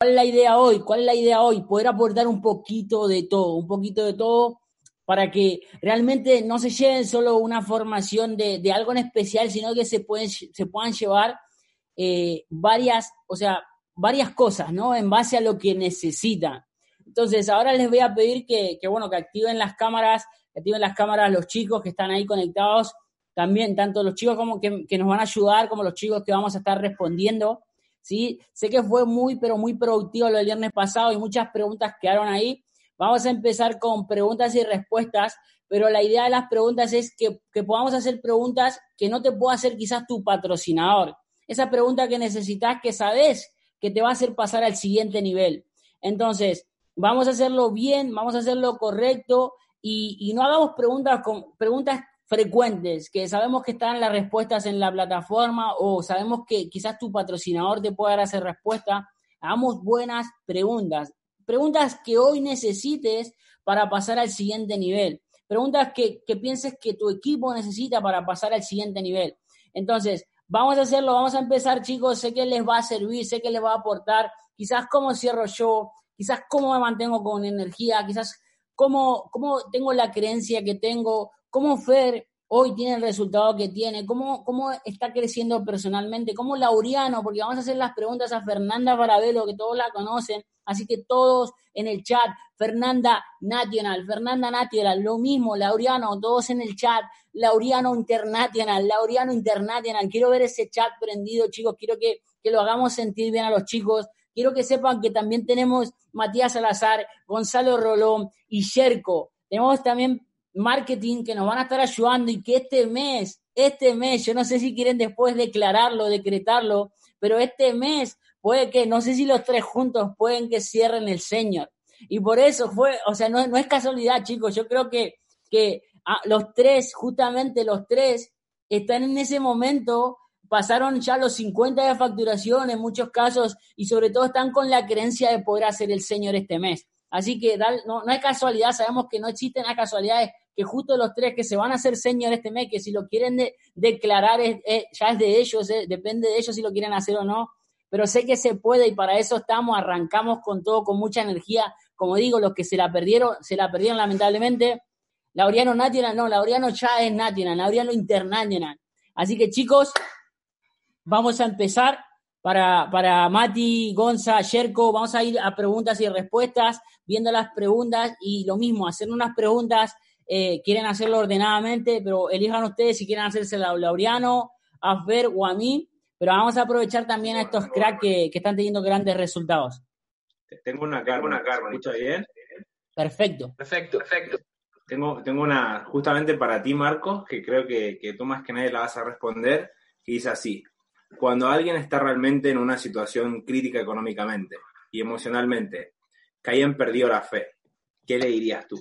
¿Cuál es la idea hoy? ¿Cuál es la idea hoy? Poder aportar un poquito de todo, un poquito de todo para que realmente no se lleven solo una formación de, algo en especial, sino que se, pueden, puedan llevar eh, varias, o sea, varias cosas, ¿no? En base a lo que necesitan. Entonces, ahora les voy a pedir que, bueno, que activen las cámaras, que activen las cámaras los chicos que están ahí conectados, también, tanto los chicos como que, que nos van a ayudar, como los chicos que vamos a estar respondiendo. ¿Sí? Sé que fue muy, pero muy productivo lo del viernes pasado y muchas preguntas quedaron ahí. Vamos a empezar con preguntas y respuestas, pero la idea de las preguntas es que, podamos hacer preguntas que no te pueda hacer quizás tu patrocinador. Esa pregunta que necesitas, que sabes que te va a hacer pasar al siguiente nivel. Entonces, vamos a hacerlo bien, vamos a hacerlo correcto y, y no hagamos preguntas, con, preguntas frecuentes, que sabemos que están las respuestas en la plataforma o sabemos que quizás tu patrocinador te pueda dar esa respuesta, hagamos buenas preguntas. Preguntas que hoy necesites para pasar al siguiente nivel. Preguntas que, que pienses que tu equipo necesita para pasar al siguiente nivel. Entonces, vamos a hacerlo, vamos a empezar, chicos. Sé que les va a servir, sé que les va a aportar. Quizás cómo cierro yo, quizás cómo me mantengo con energía, quizás cómo, cómo tengo la creencia que tengo, cómo Fer hoy tiene el resultado que tiene, cómo, cómo está creciendo personalmente, cómo Laureano, porque vamos a hacer las preguntas a Fernanda Barabelo, que todos la conocen, así que todos en el chat, Fernanda National, Fernanda National, lo mismo, Laureano, todos en el chat, Laureano International, Laureano International, quiero ver ese chat prendido, chicos, quiero que, que lo hagamos sentir bien a los chicos, quiero que sepan que también tenemos Matías Salazar, Gonzalo Rolón y Sherco, tenemos también marketing que nos van a estar ayudando y que este mes, este mes, yo no sé si quieren después declararlo, decretarlo, pero este mes puede que, no sé si los tres juntos pueden que cierren el Señor. Y por eso fue, o sea, no, no es casualidad, chicos, yo creo que, que ah, los tres, justamente los tres, están en ese momento, pasaron ya los 50 de facturación en muchos casos y sobre todo están con la creencia de poder hacer el Señor este mes. Así que no, no hay casualidad, sabemos que no existen las casualidades, que justo los tres que se van a hacer señor este mes, que si lo quieren declarar ya es de ellos, depende de ellos si lo quieren hacer o no, pero sé que se puede y para eso estamos, arrancamos con todo, con mucha energía, como digo, los que se la perdieron, se la perdieron lamentablemente, Laureano National, no, Laureano ya es National, Laureano International. Así que chicos, vamos a empezar. Para, para Mati, Gonza, Sherko, vamos a ir a preguntas y respuestas, viendo las preguntas y lo mismo, hacer unas preguntas eh, quieren hacerlo ordenadamente, pero elijan ustedes si quieren hacerse a Laureano, a Fer o a mí, pero vamos a aprovechar también a estos cracks que, están teniendo grandes resultados. Tengo una carga, una carga, ¿escucha bien? Perfecto. Perfecto, perfecto. Tengo, tengo una justamente para ti, Marcos, que creo que, que tú más que nadie la vas a responder, que dice así. Cuando alguien está realmente en una situación crítica económicamente y emocionalmente, que hayan perdido la fe, ¿qué le dirías tú?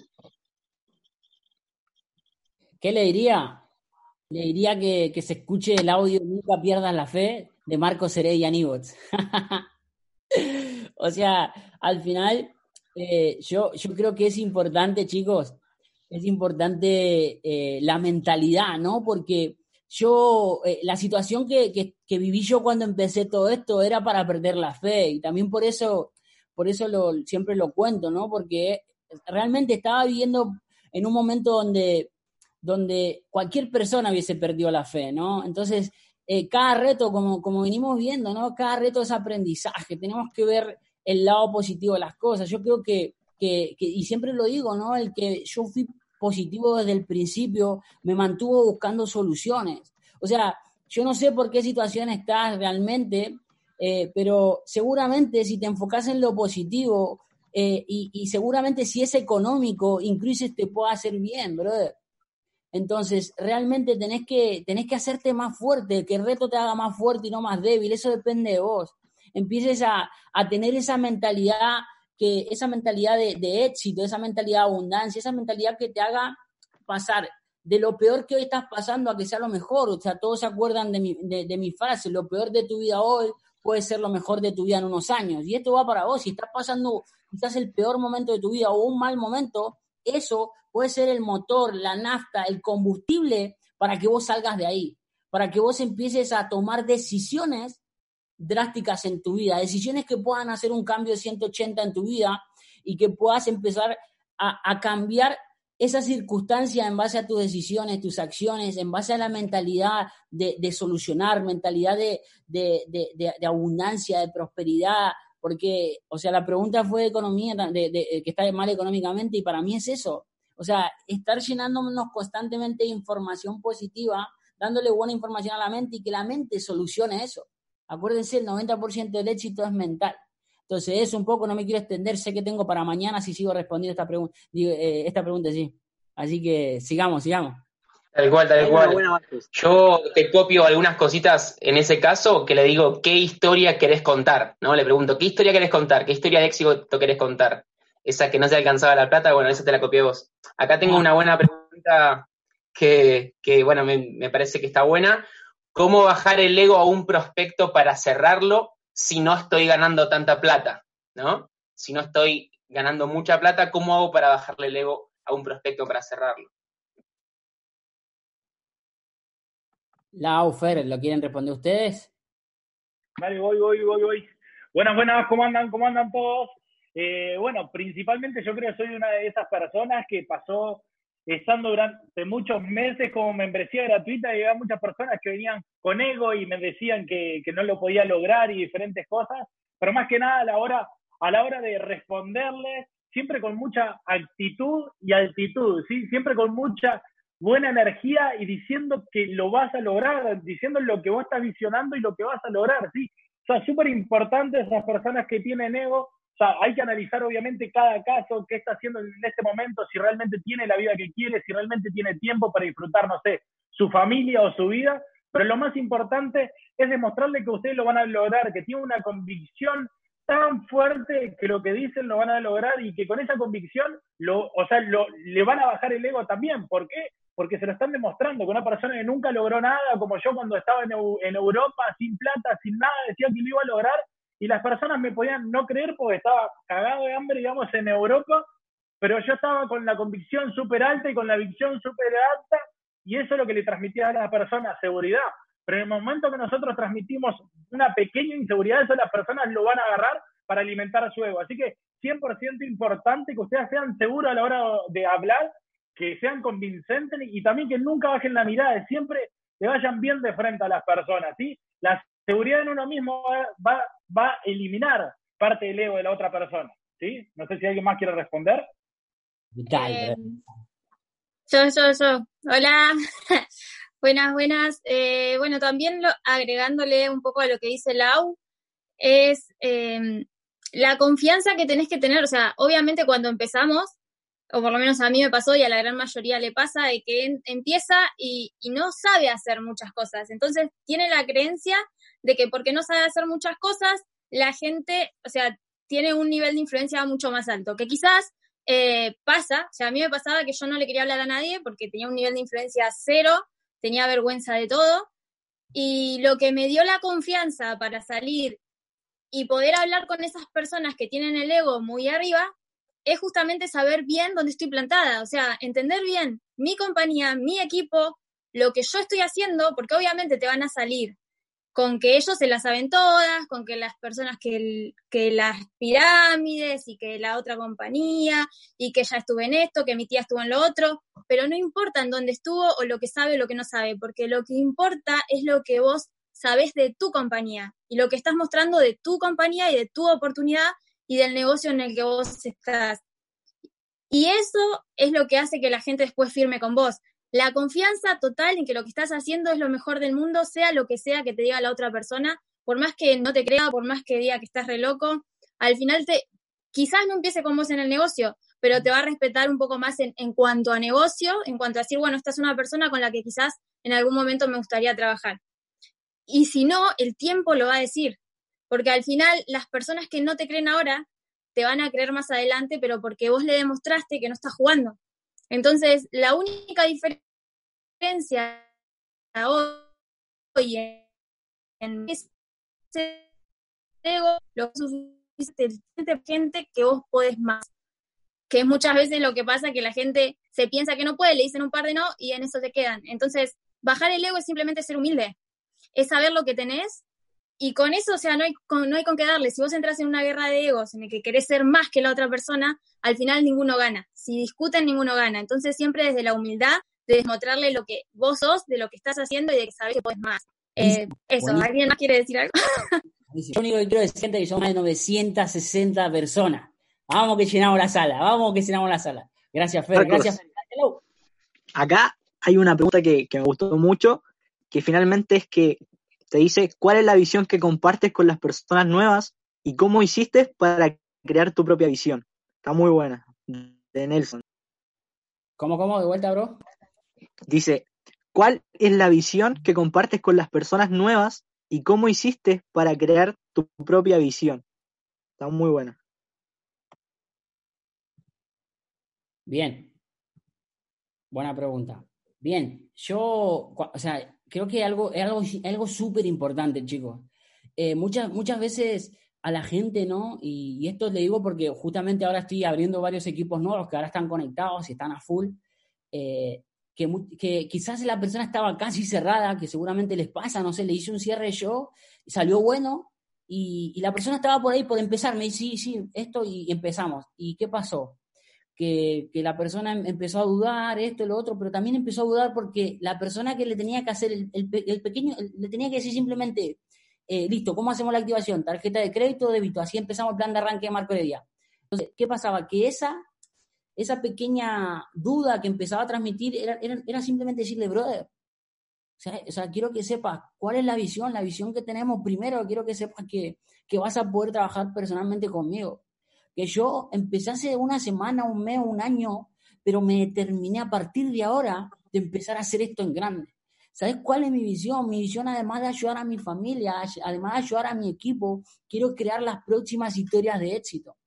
¿Qué le diría? Le diría que, se escuche el audio Nunca pierdas la fe de Marcos Heredia Nibots. o sea, al final, eh, yo, yo creo que es importante, chicos, es importante eh, la mentalidad, ¿no? Porque yo, eh, la situación que, que, viví yo cuando empecé todo esto era para perder la fe y también por eso, por eso lo, siempre lo cuento, ¿no? Porque realmente estaba viviendo en un momento donde donde cualquier persona hubiese perdido la fe, ¿no? Entonces, eh, cada reto, como, como venimos viendo, ¿no? Cada reto es aprendizaje, tenemos que ver el lado positivo de las cosas. Yo creo que, que, y siempre lo digo, ¿no? El que yo fui positivo desde el principio me mantuvo buscando soluciones. O sea, yo no sé por qué situación estás realmente, eh, pero seguramente si te enfocas en lo positivo eh, y, y, seguramente si es económico, incluso te puede hacer bien, brother. Entonces, realmente tenés que, tenés que hacerte más fuerte, que el reto te haga más fuerte y no más débil, eso depende de vos. Empieces a, tener esa mentalidad, que, esa mentalidad de, éxito, esa mentalidad de abundancia, esa mentalidad que te haga pasar de lo peor que hoy estás pasando a que sea lo mejor. O sea, todos se acuerdan de mi, de, de mi frase, lo peor de tu vida hoy puede ser lo mejor de tu vida en unos años. Y esto va para vos. Si estás pasando quizás el peor momento de tu vida o un mal momento, eso puede ser el motor, la nafta, el combustible para que vos salgas de ahí, para que vos empieces a tomar decisiones drásticas en tu vida, decisiones que puedan hacer un cambio de 180 en tu vida y que puedas empezar a, cambiar esa circunstancia en base a tus decisiones, tus acciones, en base a la mentalidad de, solucionar, mentalidad de, de, abundancia, de prosperidad, porque, o sea, la pregunta fue de economía, de, que está mal económicamente, y para mí es eso. O sea, estar llenándonos constantemente de información positiva, dándole buena información a la mente y que la mente solucione eso. Acuérdense, el 90% del éxito es mental. Entonces, eso un poco, no me quiero extender, sé que tengo para mañana si sigo respondiendo esta, pregunta eh, esta pregunta, sí. Así que sigamos, sigamos. Tal cual, tal cual. Yo te copio algunas cositas en ese caso que le digo, ¿qué historia querés contar? ¿No? Le pregunto, ¿qué historia querés contar? ¿Qué historia de éxito querés contar? Esa que no se alcanzaba la plata, bueno, esa te la copié vos. Acá tengo ah. una buena pregunta que, bueno, me, parece que está buena. ¿Cómo bajar el ego a un prospecto para cerrarlo si no estoy ganando tanta plata? ¿No? Si no estoy ganando mucha plata, ¿cómo hago para bajarle el ego a un prospecto para cerrarlo? La Fer, ¿lo quieren responder ustedes? Vale, voy, voy, voy, voy. Buenas, buenas, ¿cómo andan? ¿Cómo andan todos? Eh, bueno, principalmente yo creo que soy una de esas personas que pasó estando durante muchos meses como membresía gratuita y había muchas personas que venían con ego y me decían que, que, no lo podía lograr y diferentes cosas, pero más que nada a la hora, a la hora de responderles, siempre con mucha actitud y altitud, ¿sí? siempre con mucha buena energía y diciendo que lo vas a lograr, diciendo lo que vos estás visionando y lo que vas a lograr, ¿sí? O sea, súper importante esas personas que tienen ego. Sea, hay que analizar obviamente cada caso, qué está haciendo en este momento, si realmente tiene la vida que quiere, si realmente tiene tiempo para disfrutar, no sé, su familia o su vida. Pero lo más importante es demostrarle que ustedes lo van a lograr, que tiene una convicción tan fuerte que lo que dicen lo van a lograr y que con esa convicción, lo, o sea, lo, le van a bajar el ego también. ¿Por qué? porque se lo están demostrando, que una persona que nunca logró nada, como yo cuando estaba en, Europa, sin plata, sin nada, decía que lo iba a lograr, y las personas me podían no creer porque estaba cagado de hambre, digamos, en Europa, pero yo estaba con la convicción súper alta y con la visión súper alta, y eso es lo que le transmitía a las personas, seguridad. Pero en el momento que nosotros transmitimos una pequeña inseguridad, eso las personas lo van a agarrar para alimentar su ego. Así que 100% importante que ustedes sean seguros a la hora de hablar que sean convincentes y también que nunca bajen la mirada, siempre que vayan bien de frente a las personas, ¿sí? La seguridad en uno mismo va, va, a eliminar parte del ego de la otra persona, ¿sí? No sé si alguien más quiere responder. Eh, yo, yo, yo. Hola. buenas, buenas. Eh, bueno, también agregándole un poco a lo que dice Lau, es em, la confianza que tenés que tener. O sea, obviamente cuando empezamos, o por lo menos a mí me pasó y a la gran mayoría le pasa, de que empieza y, no sabe hacer muchas cosas. Entonces tiene la creencia de que porque no sabe hacer muchas cosas, la gente, o sea, tiene un nivel de influencia mucho más alto, que quizás eh, pasa, o sea, a mí me pasaba que yo no le quería hablar a nadie porque tenía un nivel de influencia cero, tenía vergüenza de todo, y lo que me dio la confianza para salir y poder hablar con esas personas que tienen el ego muy arriba es justamente saber bien dónde estoy plantada, o sea, entender bien mi compañía, mi equipo, lo que yo estoy haciendo, porque obviamente te van a salir con que ellos se las saben todas, con que las personas que, las pirámides y que la otra compañía y que ya estuve en esto, que mi tía estuvo en lo otro, pero no importa en dónde estuvo o lo que sabe o lo que no sabe, porque lo que importa es lo que vos sabes de tu compañía y lo que estás mostrando de tu compañía y de tu oportunidad y del negocio en el que vos estás. Y eso es lo que hace que la gente después firme con vos. La confianza total en que lo que estás haciendo es lo mejor del mundo, sea lo que sea que te diga la otra persona, por más que no te crea, por más que diga que estás re loco, al final te, quizás no empiece con vos en el negocio, pero te va a respetar un poco más en, en cuanto a negocio, en cuanto a decir, bueno, esta es una persona con la que quizás en algún momento me gustaría trabajar. Y si no, el tiempo lo va a decir. Porque al final las personas que no te creen ahora te van a creer más adelante, pero porque vos le demostraste que no estás jugando. Entonces, la única diferencia hoy en ese ego, lo suficiente gente que vos podés más. Que es muchas veces lo que pasa, que la gente se piensa que no puede, le dicen un par de no y en eso te quedan. Entonces, bajar el ego es simplemente ser humilde. Es saber lo que tenés y con eso, o sea, no hay, con, no hay con qué darle. Si vos entras en una guerra de egos en el que querés ser más que la otra persona, al final ninguno gana. Si discuten, ninguno gana. Entonces, siempre desde la humildad de demostrarle lo que vos sos, de lo que estás haciendo y de que sabés que puedes más. Eh, eso, ¿alguien más quiere decir algo? Yo único que quiero decir que son más de 960 personas. Vamos que llenamos la sala, vamos que llenamos la sala. Gracias, Fer. Gracias, Fer. Acá hay una pregunta que, que me gustó mucho, que finalmente es que te dice cuál es la visión que compartes con las personas nuevas y cómo hiciste para crear tu propia visión. Está muy buena, de Nelson. ¿Cómo, cómo? De vuelta, bro. Dice, ¿cuál es la visión que compartes con las personas nuevas y cómo hiciste para crear tu propia visión? Está muy buena. Bien. Buena pregunta. Bien, yo, o sea, creo que algo, es algo, algo súper importante, chicos. Eh, muchas, muchas veces a la gente, ¿no? Y, esto le digo porque justamente ahora estoy abriendo varios equipos nuevos que ahora están conectados y están a full. Eh, que, que, quizás la persona estaba casi cerrada, que seguramente les pasa, no sé, le hice un cierre yo, salió bueno, y, y, la persona estaba por ahí por empezar, me dice, sí, sí, esto, y empezamos. ¿Y qué pasó? Que, la persona em, empezó a dudar, esto, lo otro, pero también empezó a dudar porque la persona que le tenía que hacer el, pequeño, le tenía que decir simplemente, eh, listo, ¿cómo hacemos la activación? Tarjeta de crédito o débito, así empezamos el plan de arranque de Marco de Día. Entonces, ¿qué pasaba? Que esa, esa pequeña duda que empezaba a transmitir era, era, simplemente decirle, brother, o sea, quiero que sepas cuál es la visión, la visión que tenemos primero, quiero que sepas que, que vas a poder trabajar personalmente conmigo que yo empecé hace una semana, un mes, un año, pero me determiné a partir de ahora de empezar a hacer esto en grande. ¿Sabes cuál es mi visión? Mi visión, además de ayudar a mi familia, además de ayudar a mi equipo, quiero crear las próximas historias de éxito.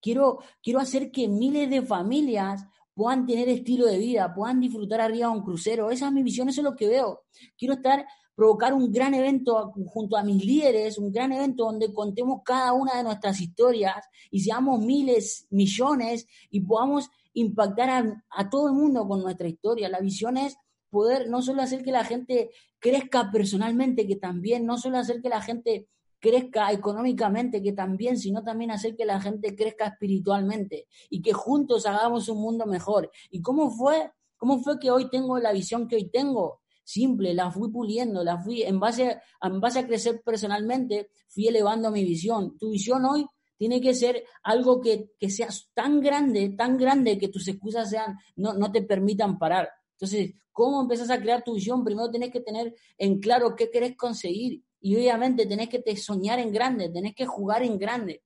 Quiero, quiero hacer que miles de familias puedan tener estilo de vida, puedan disfrutar arriba de un crucero. Esa es mi visión, eso es lo que veo. Quiero estar provocar un gran evento junto a mis líderes, un gran evento donde contemos cada una de nuestras historias y seamos miles, millones y podamos impactar a, todo el mundo con nuestra historia. La visión es poder no solo hacer que la gente crezca personalmente, que también, no solo hacer que la gente crezca económicamente, que también, sino también hacer que la gente crezca espiritualmente y que juntos hagamos un mundo mejor. ¿Y cómo fue? ¿Cómo fue que hoy tengo la visión que hoy tengo? Simple, la fui puliendo, la fui, en base, en base a crecer personalmente, fui elevando mi visión. Tu visión hoy tiene que ser algo que, que sea tan grande, tan grande que tus excusas sean, no, no te permitan parar. Entonces, ¿cómo empezás a crear tu visión? Primero tenés que tener en claro qué querés conseguir. Y obviamente tenés que te soñar en grande, tenés que jugar en grande.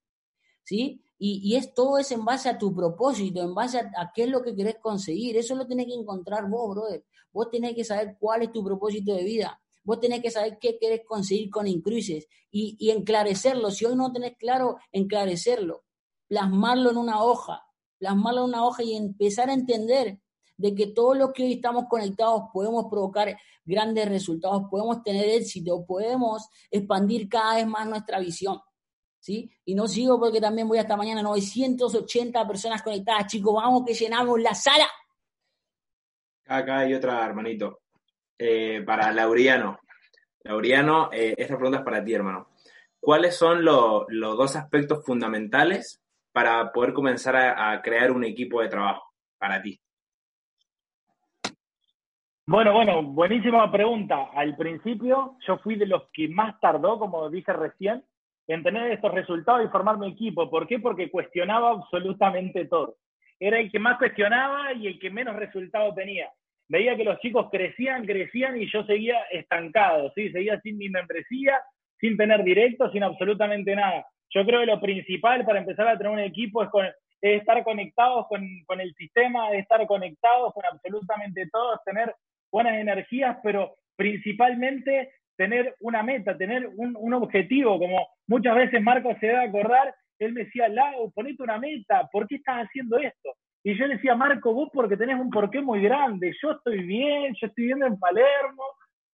¿Sí? Y, y, es todo es en base a tu propósito, en base a, a, qué es lo que querés conseguir. Eso lo tenés que encontrar vos, brother. Vos tenés que saber cuál es tu propósito de vida. Vos tenés que saber qué querés conseguir con Incruises y, y enclarecerlo. Si hoy no tenés claro, enclarecerlo. Plasmarlo en una hoja. Plasmarlo en una hoja y empezar a entender de que todos los que hoy estamos conectados podemos provocar grandes resultados, podemos tener éxito, podemos expandir cada vez más nuestra visión. ¿Sí? Y no sigo porque también voy hasta mañana, 980 personas conectadas, chicos, vamos que llenamos la sala. Acá hay otra, hermanito. Eh, para Lauriano. Lauriano, eh, esta pregunta es para ti, hermano. ¿Cuáles son los dos aspectos fundamentales para poder comenzar a, crear un equipo de trabajo para ti? Bueno, bueno, buenísima pregunta. Al principio yo fui de los que más tardó, como dije recién, en tener estos resultados y formar mi equipo. ¿Por qué? Porque cuestionaba absolutamente todo. Era el que más cuestionaba y el que menos resultados tenía veía que los chicos crecían, crecían y yo seguía estancado, ¿sí? Seguía sin mi membresía, sin tener directo, sin absolutamente nada. Yo creo que lo principal para empezar a tener un equipo es, estar conectados con, el sistema, estar conectados con absolutamente todos, tener buenas energías, pero principalmente tener una meta, tener un, un, objetivo, como muchas veces Marco se da a acordar, él me decía, Lau, ponete una meta, ¿por qué estás haciendo esto? Y yo le decía, Marco, vos porque tenés un porqué muy grande, yo estoy bien, yo estoy viendo en Palermo,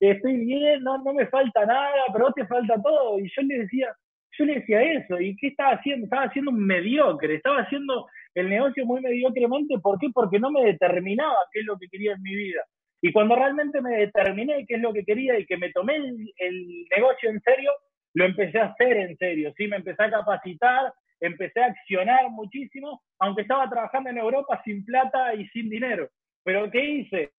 estoy bien, no, no me falta nada, pero vos te falta todo. Y yo le decía, yo le decía eso, ¿y qué estaba haciendo? Estaba haciendo un mediocre, estaba haciendo el negocio muy mediocremente, ¿por qué? Porque no me determinaba qué es lo que quería en mi vida. Y cuando realmente me determiné qué es lo que quería y que me tomé el, el negocio en serio, lo empecé a hacer en serio, ¿sí? Me empecé a capacitar, empecé a accionar muchísimo, aunque estaba trabajando en Europa sin plata y sin dinero. Pero ¿qué hice?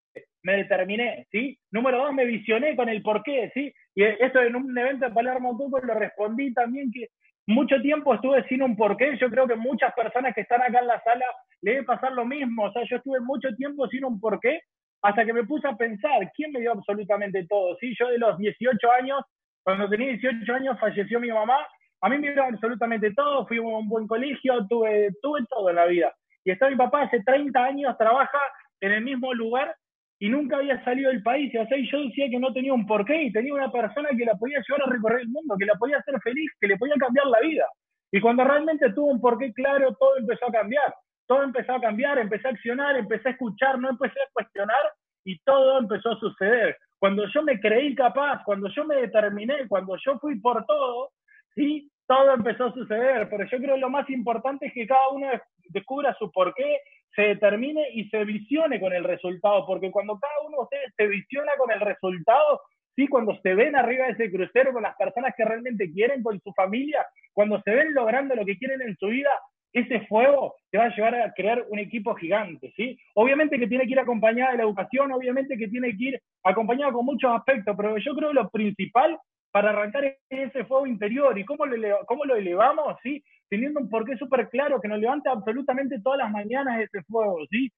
Me determiné, ¿sí? Número dos, me visioné con el porqué, ¿sí? Y esto en un evento de Palermo poco lo respondí también que mucho tiempo estuve sin un porqué. Yo creo que muchas personas que están acá en la sala le debe pasar lo mismo. O sea, yo estuve mucho tiempo sin un porqué hasta que me puse a pensar, ¿quién me dio absolutamente todo? ¿Sí? Yo de los 18 años, cuando tenía 18 años falleció mi mamá, a mí me dio absolutamente todo, fui a un buen colegio, tuve, tuve todo en la vida. Y está mi papá hace 30 años, trabaja en el mismo lugar y nunca había salido del país. Y así yo decía que no tenía un porqué y tenía una persona que la podía llevar a recorrer el mundo, que la podía hacer feliz, que le podía cambiar la vida. Y cuando realmente tuvo un porqué claro, todo empezó a cambiar. Todo empezó a cambiar, empecé a accionar, empecé a escuchar, no empecé a cuestionar y todo empezó a suceder. Cuando yo me creí capaz, cuando yo me determiné, cuando yo fui por todo, sí, todo empezó a suceder. Pero yo creo que lo más importante es que cada uno descubra su porqué, se determine y se visione con el resultado, porque cuando cada uno de ustedes se visiona con el resultado, ¿sí? cuando se ven arriba de ese crucero con las personas que realmente quieren, con su familia, cuando se ven logrando lo que quieren en su vida, ese fuego te va a llevar a crear un equipo gigante, ¿sí? Obviamente que tiene que ir acompañada de la educación, obviamente que tiene que ir acompañado con muchos aspectos, pero yo creo que lo principal para arrancar ese fuego interior y cómo lo, cómo lo elevamos, ¿sí? teniendo un porqué súper claro que nos levanta absolutamente todas las mañanas ese fuego, ¿sí?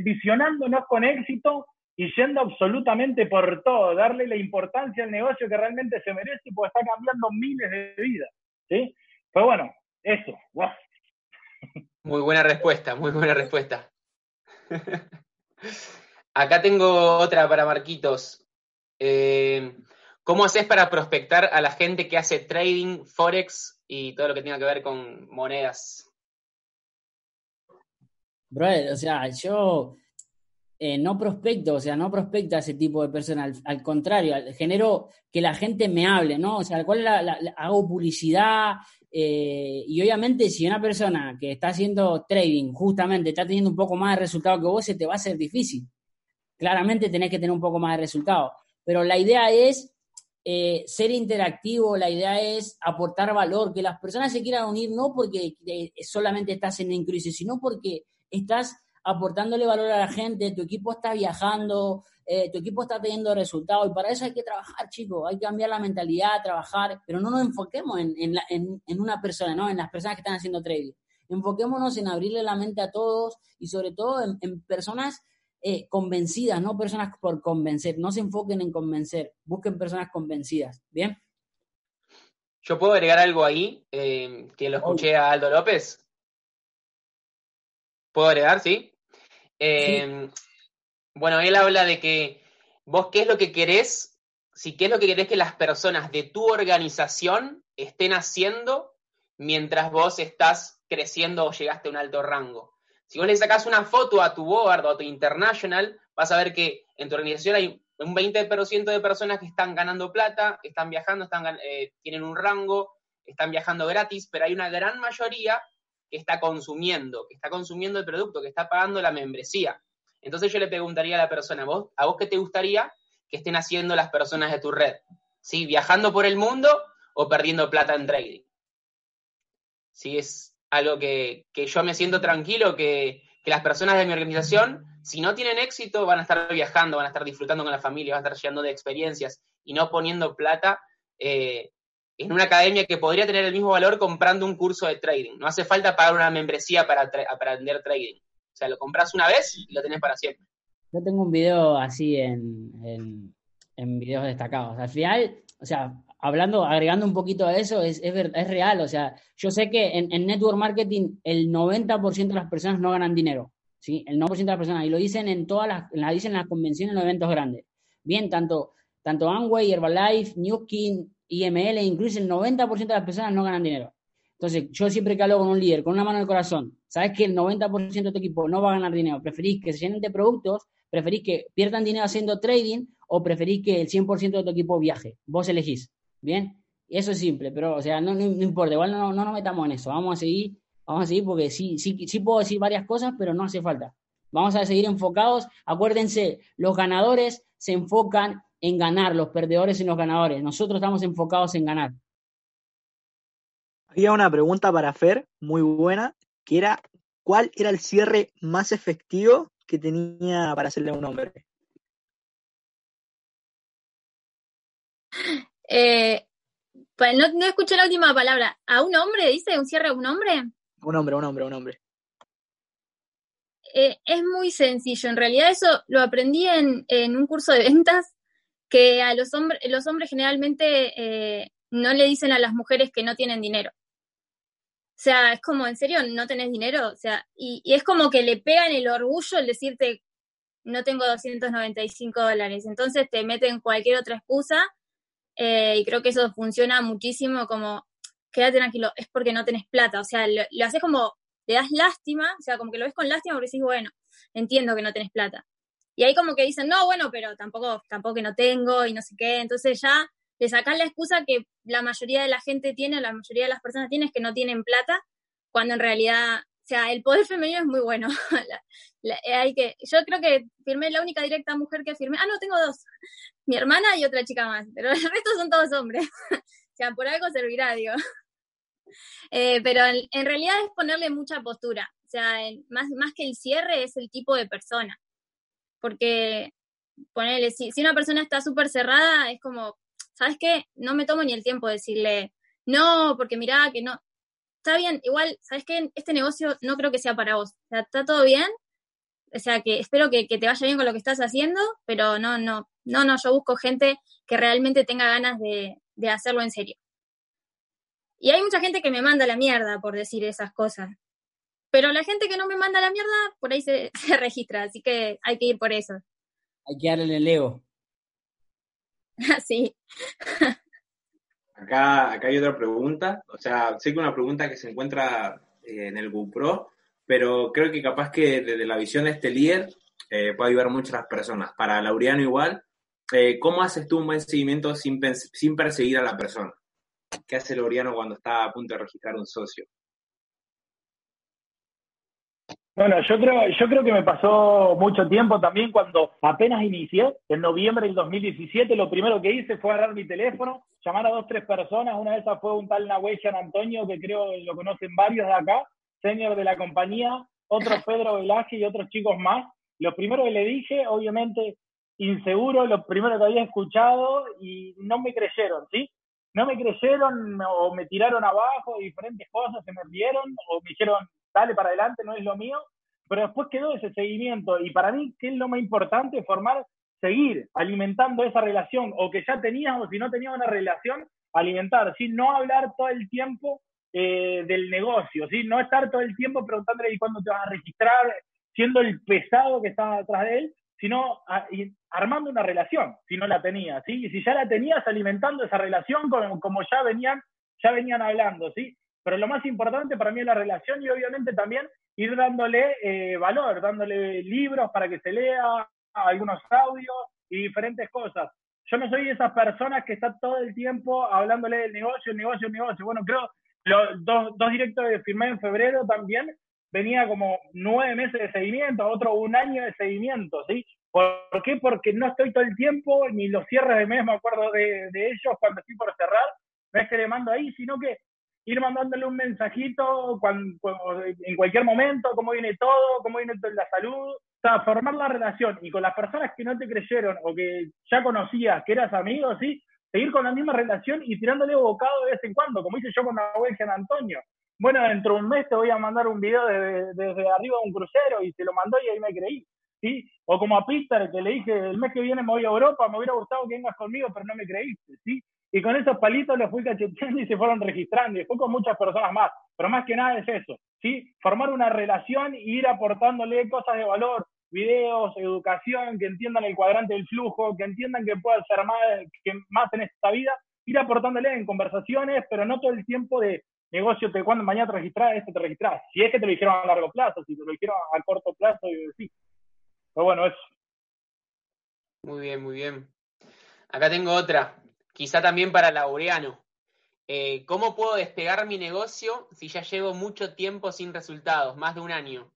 visionándonos con éxito y yendo absolutamente por todo, darle la importancia al negocio que realmente se merece porque está cambiando miles de vidas, ¿sí? Pero bueno, eso, Muy buena respuesta, muy buena respuesta. Acá tengo otra para Marquitos. Eh, ¿Cómo haces para prospectar a la gente que hace trading, forex y todo lo que tenga que ver con monedas? Brother, o sea, yo eh, no prospecto, o sea, no prospecta a ese tipo de personas, al, contrario, genero que la gente me hable, ¿no? O sea, ¿cuál es la, hago publicidad? Eh, y obviamente si una persona que está haciendo trading justamente está teniendo un poco más de resultado que vos, se te va a ser difícil. Claramente tenés que tener un poco más de resultado. Pero la idea es eh, ser interactivo, la idea es aportar valor, que las personas se quieran unir no porque eh, solamente estás en crisis, sino porque estás aportándole valor a la gente, tu equipo está viajando, eh, tu equipo está teniendo resultados y para eso hay que trabajar, chicos, hay que cambiar la mentalidad, trabajar, pero no nos enfoquemos en, en, una persona, ¿no? En las personas que están haciendo trading. Enfoquémonos en abrirle la mente a todos y sobre todo en personas eh, convencidas, no personas por convencer. No se enfoquen en convencer, busquen personas convencidas. ¿Bien? Yo puedo agregar algo ahí, eh, que lo escuché a Aldo López. ¿Puedo agregar, sí? Eh, bueno, él habla de que vos qué es lo que querés, si qué es lo que querés que las personas de tu organización estén haciendo mientras vos estás creciendo o llegaste a un alto rango. Si vos le sacás una foto a tu board o a tu international, vas a ver que en tu organización hay un 20% de personas que están ganando plata, están viajando, eh, tienen un rango, están viajando gratis, pero hay una gran mayoría que está consumiendo, que está consumiendo el producto, que está pagando la membresía. Entonces yo le preguntaría a la persona, ¿vos, ¿a vos qué te gustaría que estén haciendo las personas de tu red? ¿Sí? ¿Viajando por el mundo o perdiendo plata en trading? Sí, es, algo que, yo me siento tranquilo, que, las personas de mi organización, si no tienen éxito, van a estar viajando, van a estar disfrutando con la familia, van a estar llenando de experiencias y no poniendo plata eh, en una academia que podría tener el mismo valor comprando un curso de trading. No hace falta pagar una membresía para, aprender trading. O sea, lo compras una vez y lo tenés para siempre. Yo tengo un video así en, en, en videos destacados. Al final, o sea, hablando, agregando un poquito a eso, es, es, es real. O sea, yo sé que en, network marketing el 90% de las personas no ganan dinero. ¿sí? El 90% de las personas. Y lo dicen en todas las, la dicen en las convenciones, en los eventos grandes. Bien, tanto, tanto Amway, Herbalife, Newskin, IML, incluso el 90% de las personas no ganan dinero. Entonces, yo siempre que hablo con un líder, con una mano en el corazón, sabes que el 90% de tu equipo no va a ganar dinero, preferís que se llenen de productos, preferís que pierdan dinero haciendo trading o preferís que el 100% de tu equipo viaje. Vos elegís. Bien, eso es simple, pero, o sea, no, importa, igual no, no, nos metamos en eso, vamos a seguir, vamos a seguir porque sí, sí, sí puedo decir varias cosas, pero no hace falta. Vamos a seguir enfocados. Acuérdense, los ganadores se enfocan en ganar, los perdedores en los ganadores. Nosotros estamos enfocados en ganar. Había una pregunta para Fer, muy buena, que era, ¿cuál era el cierre más efectivo que tenía para hacerle a un hombre? Eh, pues no, no, escuché la última palabra. ¿A un hombre? ¿Dice un cierre a un hombre? Un hombre, un hombre, un hombre. Eh, es muy sencillo. En realidad eso lo aprendí en, en un curso de ventas que a los hombres, los hombres generalmente eh, no le dicen a las mujeres que no tienen dinero. O sea, es como, ¿en serio no tenés dinero? O sea, y, y es como que le pegan el orgullo el decirte, no tengo 295 dólares. Entonces te meten cualquier otra excusa eh, y creo que eso funciona muchísimo como, quédate tranquilo, es porque no tenés plata. O sea, lo, lo haces como, le das lástima, o sea, como que lo ves con lástima porque decís, bueno, entiendo que no tenés plata. Y ahí como que dicen, no, bueno, pero tampoco, tampoco que no tengo y no sé qué. Entonces ya le sacan la excusa que la mayoría de la gente tiene, la mayoría de las personas tienen, es que no tienen plata, cuando en realidad, o sea, el poder femenino es muy bueno. la, hay que, yo creo que firmé la única directa mujer que firmé, ah, no, tengo dos, mi hermana y otra chica más, pero el resto son todos hombres. o sea, por algo servirá, digo. Eh, pero en, realidad es ponerle mucha postura. O sea, más, más que el cierre es el tipo de persona. Porque, ponerle, si, si una persona está súper cerrada, es como, ¿sabes qué? No me tomo ni el tiempo de decirle, no, porque mirá, que no. Está bien, igual, ¿sabes qué? Este negocio no creo que sea para vos. O sea, está todo bien. O sea, que espero que, te vaya bien con lo que estás haciendo, pero no, no, no, no, yo busco gente que realmente tenga ganas de, hacerlo en serio. Y hay mucha gente que me manda la mierda por decir esas cosas. Pero la gente que no me manda la mierda, por ahí se registra, así que hay que ir por eso. Hay que darle el ego. sí. acá, acá hay otra pregunta. O sea, sé que una pregunta que se encuentra eh, en el GoPro, pero creo que capaz que desde la visión de este líder eh, puede ayudar mucho a las personas. Para Laureano igual, eh, ¿cómo haces tú un buen seguimiento sin, sin perseguir a la persona? ¿Qué hace Laureano cuando está a punto de registrar un socio? Bueno, yo creo, yo creo que me pasó mucho tiempo también cuando apenas inicié, en noviembre del 2017, lo primero que hice fue agarrar mi teléfono, llamar a dos, tres personas, una de esas fue un tal Nahuel Antonio, que creo lo conocen varios de acá, senior de la compañía, otro Pedro Velázquez y otros chicos más. Lo primero que le dije, obviamente, inseguro, lo primero que había escuchado y no me creyeron, ¿sí? No me creyeron o me tiraron abajo, diferentes cosas, se me rieron o me dijeron, dale para adelante, no es lo mío, pero después quedó ese seguimiento y para mí, ¿qué es lo más importante? Formar, seguir alimentando esa relación o que ya tenías o si no tenías una relación, alimentar, ¿sí? No hablar todo el tiempo eh, del negocio, ¿sí? No estar todo el tiempo preguntándole cuándo te vas a registrar, siendo el pesado que estaba detrás de él, sino armando una relación, si no la tenías, ¿sí? Y si ya la tenías, alimentando esa relación como, como ya venían, ya venían hablando, ¿sí? Pero lo más importante para mí es la relación y obviamente también ir dándole eh, valor, dándole libros para que se lea, algunos audios y diferentes cosas. Yo no soy de esas personas que están todo el tiempo hablándole del negocio, el negocio, el negocio. Bueno, creo los dos, dos directos que firmé en febrero también venía como nueve meses de seguimiento, otro un año de seguimiento, ¿sí? ¿Por qué? Porque no estoy todo el tiempo, ni los cierres de mes me acuerdo de, de ellos cuando estoy por cerrar, no es que le mando ahí, sino que ir mandándole un mensajito cuando, en cualquier momento, cómo viene todo, cómo viene la salud, o sea, formar la relación y con las personas que no te creyeron o que ya conocías, que eras amigo, ¿sí? Seguir con la misma relación y tirándole bocado de vez en cuando, como hice yo con Nahuel San Antonio. Bueno, dentro de un mes te voy a mandar un video desde, desde arriba de un crucero y se lo mandó y ahí me creí. ¿Sí? O como a Peter, que le dije, el mes que viene me voy a Europa, me hubiera gustado que vengas conmigo, pero no me creíste, ¿sí? Y con esos palitos los fui cacheteando y se fueron registrando. Y después con muchas personas más. Pero más que nada es eso, ¿sí? Formar una relación e ir aportándole cosas de valor, videos, educación, que entiendan el cuadrante del flujo, que entiendan que puedan ser más, que más en esta vida, ir aportándole en conversaciones, pero no todo el tiempo de negocio, te cuando mañana te registras, este te registras. Si es que te lo dijeron a largo plazo, si te lo dijeron a corto plazo, sí. Pero bueno, eso. Muy bien, muy bien. Acá tengo otra quizá también para Laureano. Eh, ¿Cómo puedo despegar mi negocio si ya llevo mucho tiempo sin resultados, más de un año?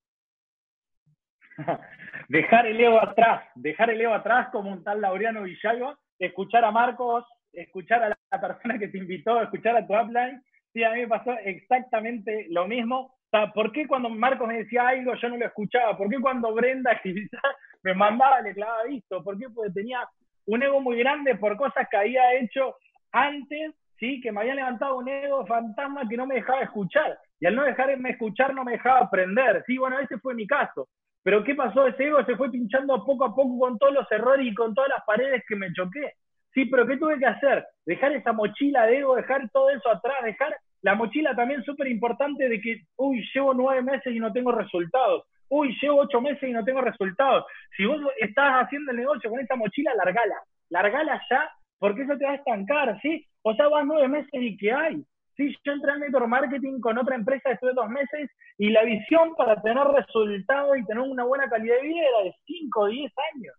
dejar el ego atrás, dejar el ego atrás como un tal Laureano Villalba, escuchar a Marcos, escuchar a la persona que te invitó, escuchar a tu upline Sí, a mí me pasó exactamente lo mismo. O sea, ¿por qué cuando Marcos me decía algo yo no lo escuchaba? ¿Por qué cuando Brenda me mandaba, le clavaba visto? ¿Por qué? Porque tenía un ego muy grande por cosas que había hecho antes, ¿sí? Que me había levantado un ego fantasma que no me dejaba escuchar. Y al no dejarme escuchar no me dejaba aprender. Sí, bueno, ese fue mi caso. Pero ¿qué pasó? Ese ego se fue pinchando poco a poco con todos los errores y con todas las paredes que me choqué. Sí, pero ¿qué tuve que hacer? Dejar esa mochila de ego, dejar todo eso atrás, dejar la mochila también súper importante de que, uy, llevo nueve meses y no tengo resultados. Uy, llevo ocho meses y no tengo resultados. Si vos estás haciendo el negocio con esta mochila, largala. Largala ya, porque eso te va a estancar, ¿sí? O sea, vas nueve meses y ¿qué hay? Sí, yo entré en network marketing con otra empresa de dos meses y la visión para tener resultados y tener una buena calidad de vida era de 5, 10 años,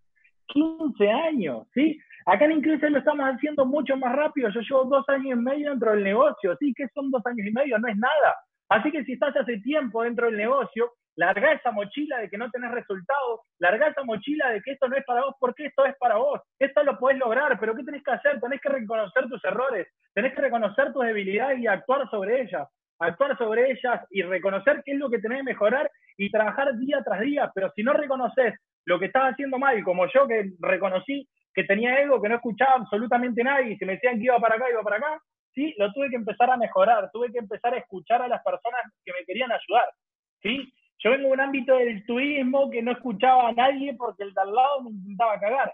15 años, ¿sí? Acá en Inclusive lo estamos haciendo mucho más rápido. Yo llevo dos años y medio dentro del negocio, ¿sí? ¿Qué son dos años y medio? No es nada. Así que si estás hace tiempo dentro del negocio, larga esa mochila de que no tenés resultados, larga esa mochila de que esto no es para vos porque esto es para vos. Esto lo podés lograr, pero ¿qué tenés que hacer? Tenés que reconocer tus errores, tenés que reconocer tus debilidades y actuar sobre ellas. Actuar sobre ellas y reconocer qué es lo que tenés que mejorar y trabajar día tras día. Pero si no reconoces lo que estás haciendo mal, como yo que reconocí que tenía ego, que no escuchaba absolutamente nadie y se me decían que iba para acá, iba para acá, sí, lo tuve que empezar a mejorar, tuve que empezar a escuchar a las personas que me querían ayudar, ¿sí? Yo vengo de un ámbito del turismo que no escuchaba a nadie porque el de al lado me intentaba cagar.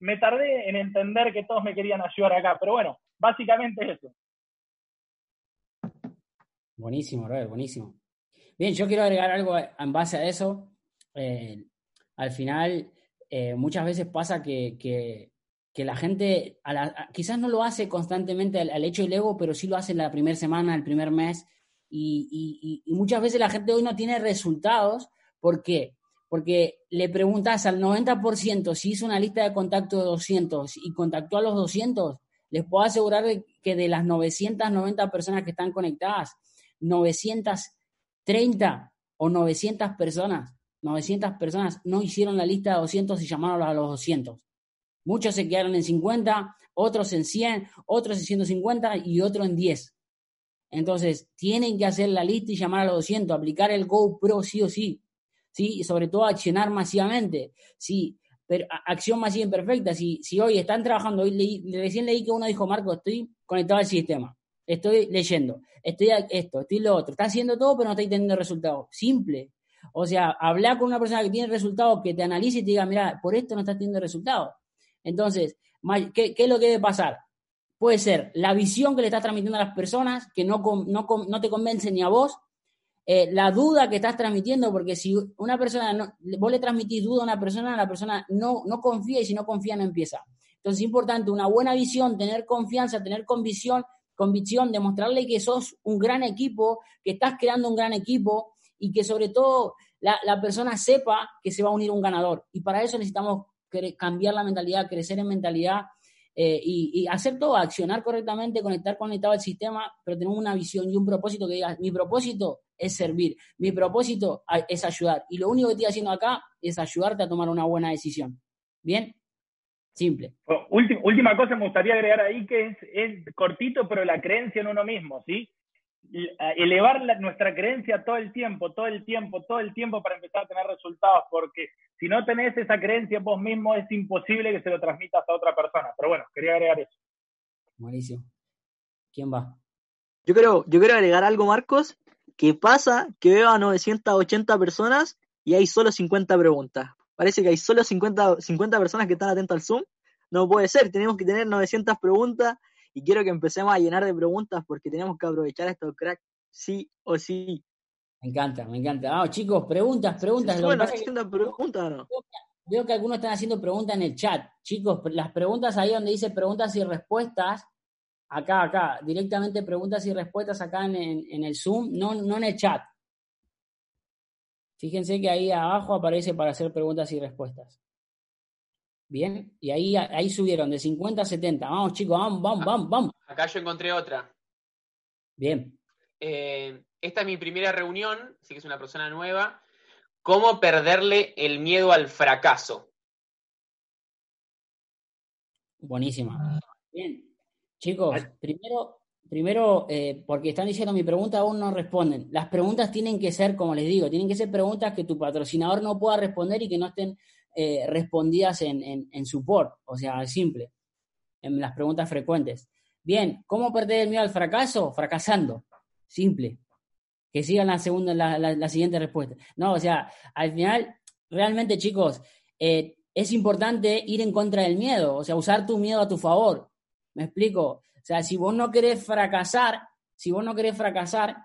Me tardé en entender que todos me querían ayudar acá, pero bueno, básicamente eso. Buenísimo, Robert, buenísimo. Bien, yo quiero agregar algo en base a eso. Eh, al final, eh, muchas veces pasa que, la gente quizás no lo hace constantemente al, hecho del ego, pero sí lo hace la primera semana, el primer mes, y, muchas veces la gente hoy no tiene resultados. ¿Por qué? Porque le preguntas al 90% si hizo una lista de contacto de 200 y contactó a los 200, les puedo asegurar que de las 990 personas que están conectadas, 930 o 900 personas, 900 personas no hicieron la lista de 200 y llamaron a los 200. Muchos se quedaron en 50, otros en 100, otros en 150 y otros en 10. Entonces, tienen que hacer la lista y llamar a los 200, aplicar el GoPro sí o sí, ¿sí? Y sobre todo accionar masivamente, sí, pero acción masiva imperfecta, si, si hoy están trabajando, hoy recién leí que uno dijo, Marco, estoy conectado al sistema, estoy leyendo, estoy esto, estoy lo otro, está haciendo todo, pero no está teniendo resultados. Simple. O sea, hablar con una persona que tiene resultados, que te analice y te diga, mira, por esto no estás teniendo resultados. Entonces, ¿qué, ¿qué es lo que debe pasar? Puede ser la visión que le estás transmitiendo a las personas, que no, no, te convence ni a vos, eh, la duda que estás transmitiendo, porque si una persona, no, vos le transmitís duda a una persona, la persona no, no confía y si no confía no empieza. Entonces es importante una buena visión, tener confianza, tener convicción, convicción, demostrarle que sos un gran equipo, que estás creando un gran equipo y que sobre todo la, la persona sepa que se va a unir un ganador. Y para eso necesitamos cambiar la mentalidad, crecer en mentalidad eh, y, hacer todo, accionar correctamente, conectar conectado al sistema, pero tener una visión y un propósito que diga, mi propósito es servir, mi propósito es ayudar. Y lo único que estoy haciendo acá es ayudarte a tomar una buena decisión. ¿Bien? Simple. última, cosa me gustaría agregar ahí que es cortito, pero la creencia en uno mismo, ¿sí? Elevar nuestra creencia todo el tiempo, todo el tiempo, todo el tiempo para empezar a tener resultados, porque si no tenés esa creencia vos mismo es imposible que se lo transmitas a otra persona. Pero bueno, quería agregar eso. Buenísimo. ¿Quién va? Yo creo, yo quiero agregar algo, Marcos, que pasa que veo a 980 personas y hay solo 50 preguntas. Parece que hay solo 50, 50 personas que están atentas al Zoom. No puede ser, tenemos que tener 900 preguntas y quiero que empecemos a llenar de preguntas porque tenemos que aprovechar estos cracks sí o sí. Me encanta, me encanta. Ah, chicos, preguntas, preguntas. bueno, haciendo preguntas no. Veo que algunos están haciendo preguntas en el chat. Chicos, las preguntas ahí donde dice preguntas y respuestas, acá, acá, directamente preguntas y respuestas acá en, en el Zoom, no, no en el chat. Fíjense que ahí abajo aparece para hacer preguntas y respuestas. Bien, y ahí, ahí subieron de 50 a 70. Vamos, chicos, vamos, vamos, vamos, vamos. Acá yo encontré otra. Bien. Eh, esta es mi primera reunión, así que es una persona nueva. ¿Cómo perderle el miedo al fracaso? Buenísima. Bien. Chicos, primero primero, eh, porque están diciendo mi pregunta aún no responden. Las preguntas tienen que ser, como les digo, tienen que ser preguntas que tu patrocinador no pueda responder y que no estén eh, respondidas en, en, en support, o sea, simple, en las preguntas frecuentes. Bien, ¿cómo perder el miedo al fracaso? Fracasando, simple. Que sigan la segunda, la, la, siguiente respuesta. No, o sea, al final, realmente, chicos, eh, es importante ir en contra del miedo, o sea, usar tu miedo a tu favor. ¿Me explico? O sea, si vos no querés fracasar, si vos no querés fracasar,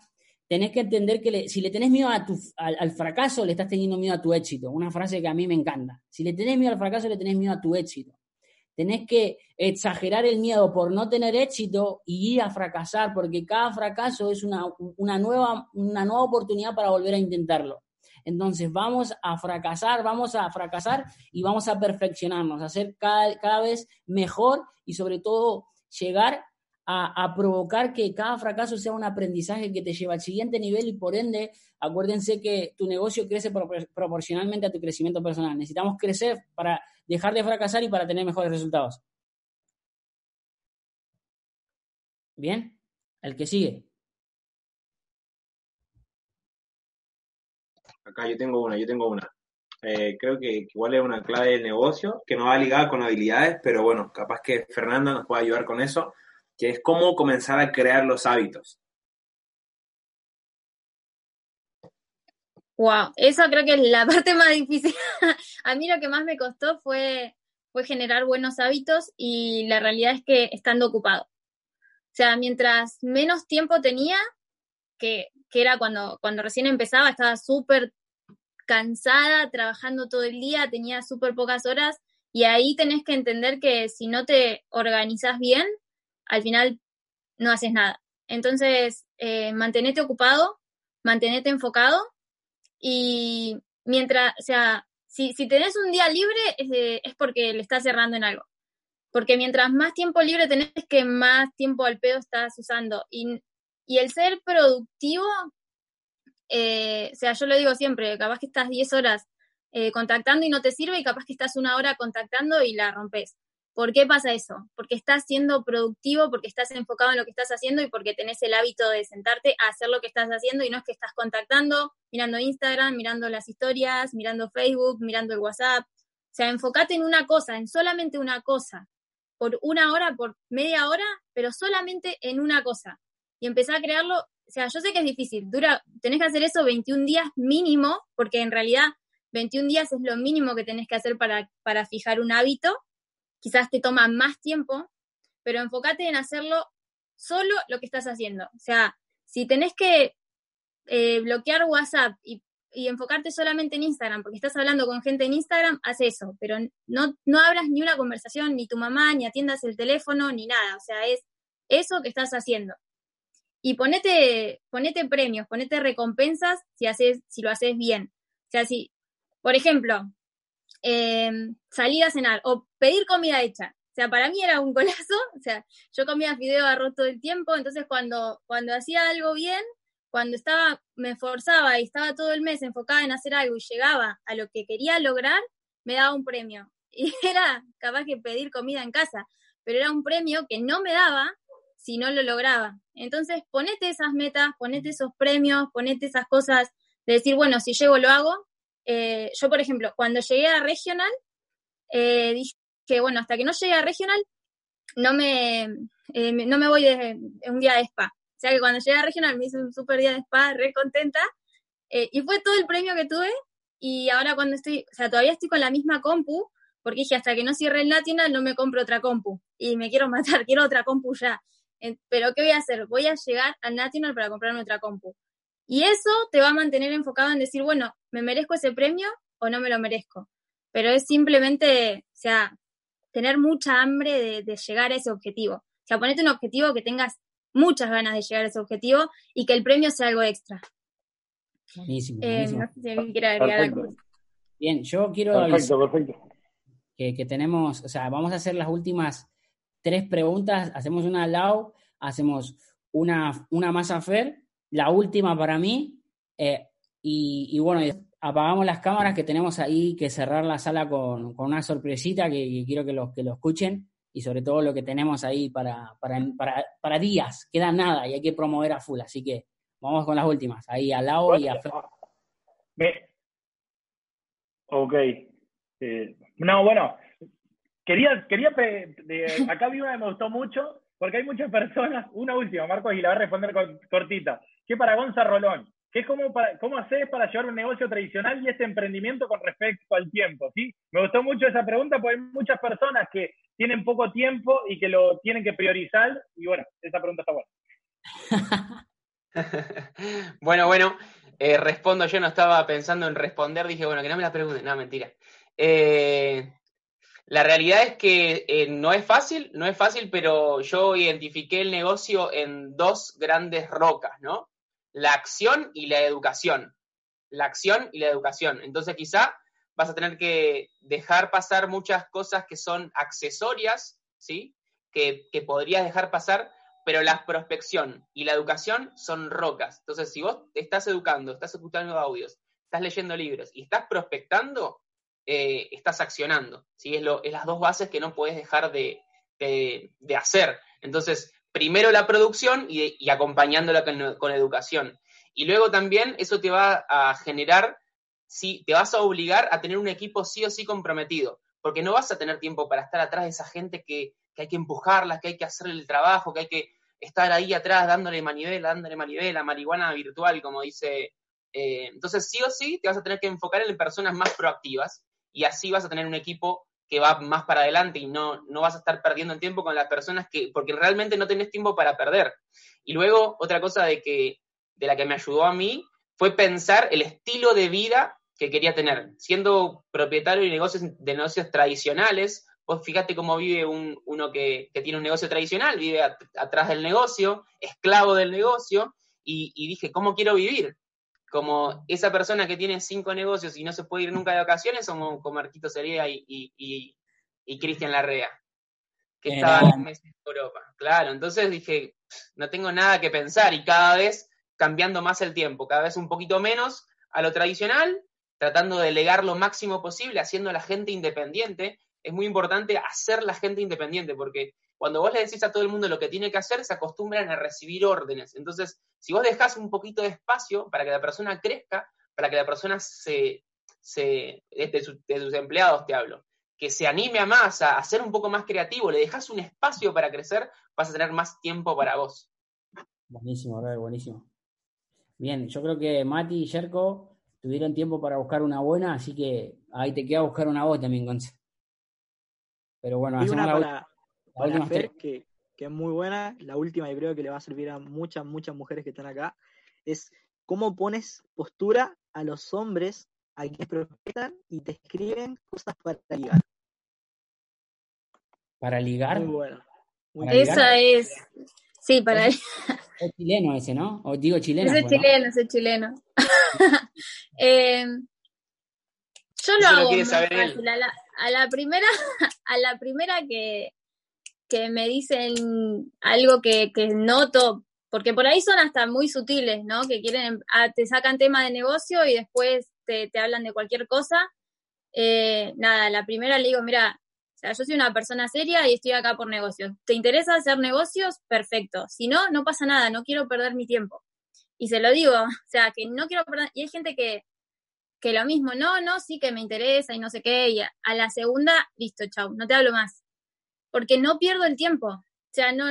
tenés que entender que si le tenés miedo al, fracaso, le estás teniendo miedo a tu éxito. Una frase que a mí me encanta. Si le tenés miedo al fracaso, le tenés miedo a tu éxito. Tenés que exagerar el miedo por no tener éxito y ir a fracasar, porque cada fracaso es una, una, nueva, una nueva oportunidad para volver a intentarlo. Entonces vamos a fracasar, vamos a fracasar y vamos a perfeccionarnos, a ser cada, cada vez mejor y sobre todo llegar a, provocar que cada fracaso sea un aprendizaje que te lleva al siguiente nivel y por ende, acuérdense que tu negocio crece proporcionalmente a tu crecimiento personal. Necesitamos crecer para dejar de fracasar y para tener mejores resultados. Bien, el que sigue. Acá yo tengo una, yo tengo una. Eh, creo que igual es una clave del negocio que no va ligada con habilidades, pero bueno, capaz que Fernanda nos puede ayudar con eso que es cómo comenzar a crear los hábitos. Wow, eso creo que es la parte más difícil. a mí lo que más me costó fue, fue generar buenos hábitos y la realidad es que estando ocupado. O sea, mientras menos tiempo tenía, que, que era cuando, cuando recién empezaba, estaba súper cansada, trabajando todo el día, tenía súper pocas horas y ahí tenés que entender que si no te organizas bien, al final no haces nada. Entonces, eh, mantenete ocupado, mantenete enfocado y mientras, o sea, si, si tenés un día libre es, es porque le estás cerrando en algo. Porque mientras más tiempo libre tenés, que más tiempo al pedo estás usando. Y, y el ser productivo, eh, o sea, yo lo digo siempre, capaz que estás 10 horas eh, contactando y no te sirve y capaz que estás una hora contactando y la rompes. ¿Por qué pasa eso? Porque estás siendo productivo, porque estás enfocado en lo que estás haciendo y porque tenés el hábito de sentarte a hacer lo que estás haciendo y no es que estás contactando, mirando Instagram, mirando las historias, mirando Facebook, mirando el WhatsApp. O sea, enfócate en una cosa, en solamente una cosa, por una hora, por media hora, pero solamente en una cosa. Y empezar a crearlo, o sea, yo sé que es difícil, dura, tenés que hacer eso 21 días mínimo, porque en realidad 21 días es lo mínimo que tenés que hacer para, para fijar un hábito quizás te toma más tiempo, pero enfócate en hacerlo solo lo que estás haciendo. O sea, si tenés que eh, bloquear WhatsApp y, enfocarte solamente en Instagram, porque estás hablando con gente en Instagram, haz eso, pero no, no abras ni una conversación, ni tu mamá, ni atiendas el teléfono, ni nada. O sea, es eso que estás haciendo. Y ponete, ponete premios, ponete recompensas si, haces, si lo haces bien. O sea, si, por ejemplo, eh, salir a cenar o pedir comida hecha. O sea, para mí era un golazo, o sea, yo comía fideo arroz todo el tiempo, entonces cuando, cuando hacía algo bien, cuando estaba, me esforzaba y estaba todo el mes enfocada en hacer algo y llegaba a lo que quería lograr, me daba un premio. Y era capaz que pedir comida en casa, pero era un premio que no me daba si no lo lograba. Entonces, ponete esas metas, ponete esos premios, ponete esas cosas de decir, bueno, si llego lo hago, eh, yo, por ejemplo, cuando llegué a regional, eh, dije que, bueno, hasta que no llegue a regional, no me, eh, no me voy de, un día de spa. O sea que cuando llegué a regional me hice un super día de spa, re contenta. y fue todo el premio que tuve. Y ahora cuando estoy, o sea, todavía estoy con la misma compu, porque dije, hasta que no cierre el National no me compro otra compu. Y me quiero matar, quiero otra compu ya. Pero ¿qué voy a hacer? Voy a llegar al National para comprarme otra compu. Y eso te va a mantener enfocado en decir, bueno, ¿me merezco ese premio o no me lo merezco? Pero es simplemente, o sea, tener mucha hambre de, llegar a ese objetivo. O sea, ponete un objetivo que tengas muchas ganas de llegar a ese objetivo y que el premio sea algo extra. Buenísimo. Eh, no sé si alguien quiere agregar algo. Bien, yo quiero perfecto, perfecto. Que, que, tenemos, o sea, vamos a hacer las últimas tres preguntas. Hacemos una al lado, hacemos una, una más a Fer la última para mí. Eh, y, bueno, apagamos las cámaras que tenemos ahí que cerrar la sala con, una sorpresita que, quiero que lo, que lo escuchen. y sobre todo lo que tenemos ahí para, para, para, para días, queda nada y hay que promover a full, así que vamos con las últimas, ahí a Lau y a Fer. Ok. Eh, no, bueno, quería, quería acá vi una me gustó mucho, porque hay muchas personas, una última, Marcos, y la va a responder cortita, que para Gonza Rolón, que es como cómo haces para llevar un negocio tradicional y este emprendimiento con respecto al tiempo, ¿sí? Me gustó mucho esa pregunta porque hay muchas personas que tienen poco tiempo y que lo tienen que priorizar, y bueno, esa pregunta está buena. bueno, bueno, eh, respondo, yo no estaba pensando en responder, dije, bueno, que no me la pregunten, no, mentira. Eh, la realidad es que eh, no es fácil, no es fácil, pero yo identifiqué el negocio en dos grandes rocas, ¿no? La acción y la educación. La acción y la educación. Entonces quizá vas a tener que dejar pasar muchas cosas que son accesorias, ¿sí? Que, que podrías dejar pasar pero la prospección y la educación son rocas. Entonces, si vos te estás educando, estás escuchando audios, estás leyendo libros y estás prospectando, eh, estás accionando. ¿sí? Es, lo, es, las dos bases que no puedes dejar de, hacer. Entonces, primero la producción y, acompañándola con, educación. Y luego también eso te va a generar, sí, te vas a obligar a tener un equipo sí o sí comprometido, porque no vas a tener tiempo para estar atrás de esa gente que, que hay que empujarla, que hay que hacer el trabajo, que hay que estar ahí atrás dándole manivela, dándole manivela, marihuana virtual, como dice. Eh, entonces, sí o sí, te vas a tener que enfocar en personas más proactivas y así vas a tener un equipo que va más para adelante y no, no vas a estar perdiendo el tiempo con las personas que, porque realmente no tenés tiempo para perder. Y luego, otra cosa de, que, de la que me ayudó a mí fue pensar el estilo de vida que quería tener. Siendo propietario de negocios, de negocios tradicionales, Vos fíjate cómo vive un, uno que, tiene un negocio tradicional, vive atrás del negocio, esclavo del negocio, y, dije, ¿cómo quiero vivir? Como esa persona que tiene cinco negocios y no se puede ir nunca de vacaciones, como, como Marquito Sería y, y, Cristian Larrea, que estaban en Europa. Claro, entonces dije, no tengo nada que pensar y cada vez cambiando más el tiempo, cada vez un poquito menos a lo tradicional, tratando de delegar lo máximo posible, haciendo a la gente independiente, es muy importante hacer la gente independiente, porque cuando vos le decís a todo el mundo lo que tiene que hacer, se acostumbran a recibir órdenes. Entonces, si vos dejás un poquito de espacio para que la persona crezca, para que la persona se, se de, sus, empleados te hablo, que se anime a más, a, ser un poco más creativo, le dejas un espacio para crecer, vas a tener más tiempo para vos. Buenísimo, Robert, buenísimo. Bien, yo creo que Mati y Jerko tuvieron tiempo para buscar una buena, así que ahí te queda buscar una voz también, Gonzalo. Pero bueno, hacemos una la, para, Fer, que, es muy buena, la última y creo que le va a servir a muchas, muchas mujeres que están acá, es cómo pones postura a los hombres a quienes prospectan y te escriben cosas para ligar. ¿Para ligar? Muy bueno. Esa es. Sí, para es, es chileno ese, ¿no? O digo chileno. Ese es pues, chileno, ese es chileno. eh, yo lo hago muy fácil. A la, primera, a la primera que, que me dicen algo que, que, noto, porque por ahí son hasta muy sutiles, ¿no? Que quieren, ah, te sacan tema de negocio y después te, te hablan de cualquier cosa. Eh, nada, la primera le digo, mira, o sea, yo soy una persona seria y estoy acá por negocios. ¿Te interesa hacer negocios? Perfecto. Si no, no pasa nada, no quiero perder mi tiempo. Y se lo digo, o sea, que no quiero perder. Y hay gente que que lo mismo, no, no, sí que me interesa y no sé qué, y a, la segunda, listo, chau, no te hablo más. Porque no pierdo el tiempo. O sea, no,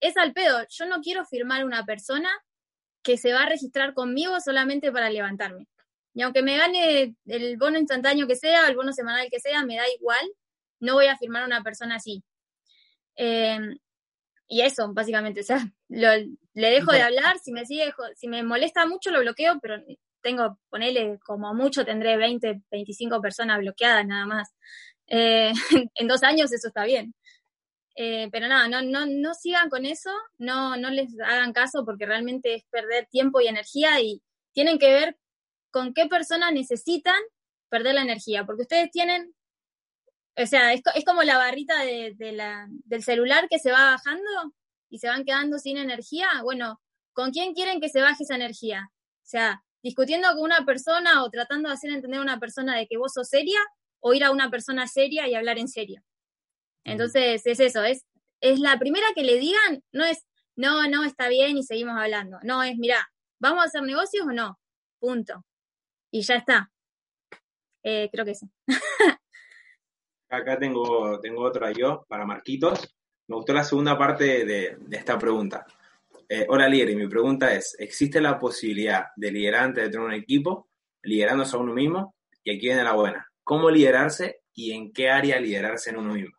es al pedo. Yo no quiero firmar una persona que se va a registrar conmigo solamente para levantarme. Y aunque me gane el bono instantáneo que sea, el bono semanal que sea, me da igual, no voy a firmar una persona así. Em, y eso, básicamente, o sea, le dejo de hablar, si me sigue, si me molesta mucho lo bloqueo, pero tengo, ponele, como mucho tendré 20, 25 personas bloqueadas nada más. Eh, en dos años eso está bien. Eh, pero nada, no, no, no sigan con eso, no, no les hagan caso porque realmente es perder tiempo y energía y tienen que ver con qué personas necesitan perder la energía, porque ustedes tienen, o sea, es, es como la barrita de, de la, del celular que se va bajando y se van quedando sin energía. Bueno, ¿con quién quieren que se baje esa energía? O sea, discutiendo con una persona o tratando de hacer entender a una persona de que vos sos seria o ir a una persona seria y hablar en serio. Entonces es eso, es, es la primera que le digan, no es, no, no, está bien y seguimos hablando. No, es, mira, ¿vamos a hacer negocios o no? Punto. Y ya está. Eh, creo que eso. Acá tengo, tengo otra yo para Marquitos. Me gustó la segunda parte de, esta pregunta. Eh, hola líder, y mi pregunta es, ¿existe la posibilidad de liderar antes de tener un equipo, liderándose a uno mismo? Y aquí viene la buena. ¿Cómo liderarse y en qué área liderarse en uno mismo?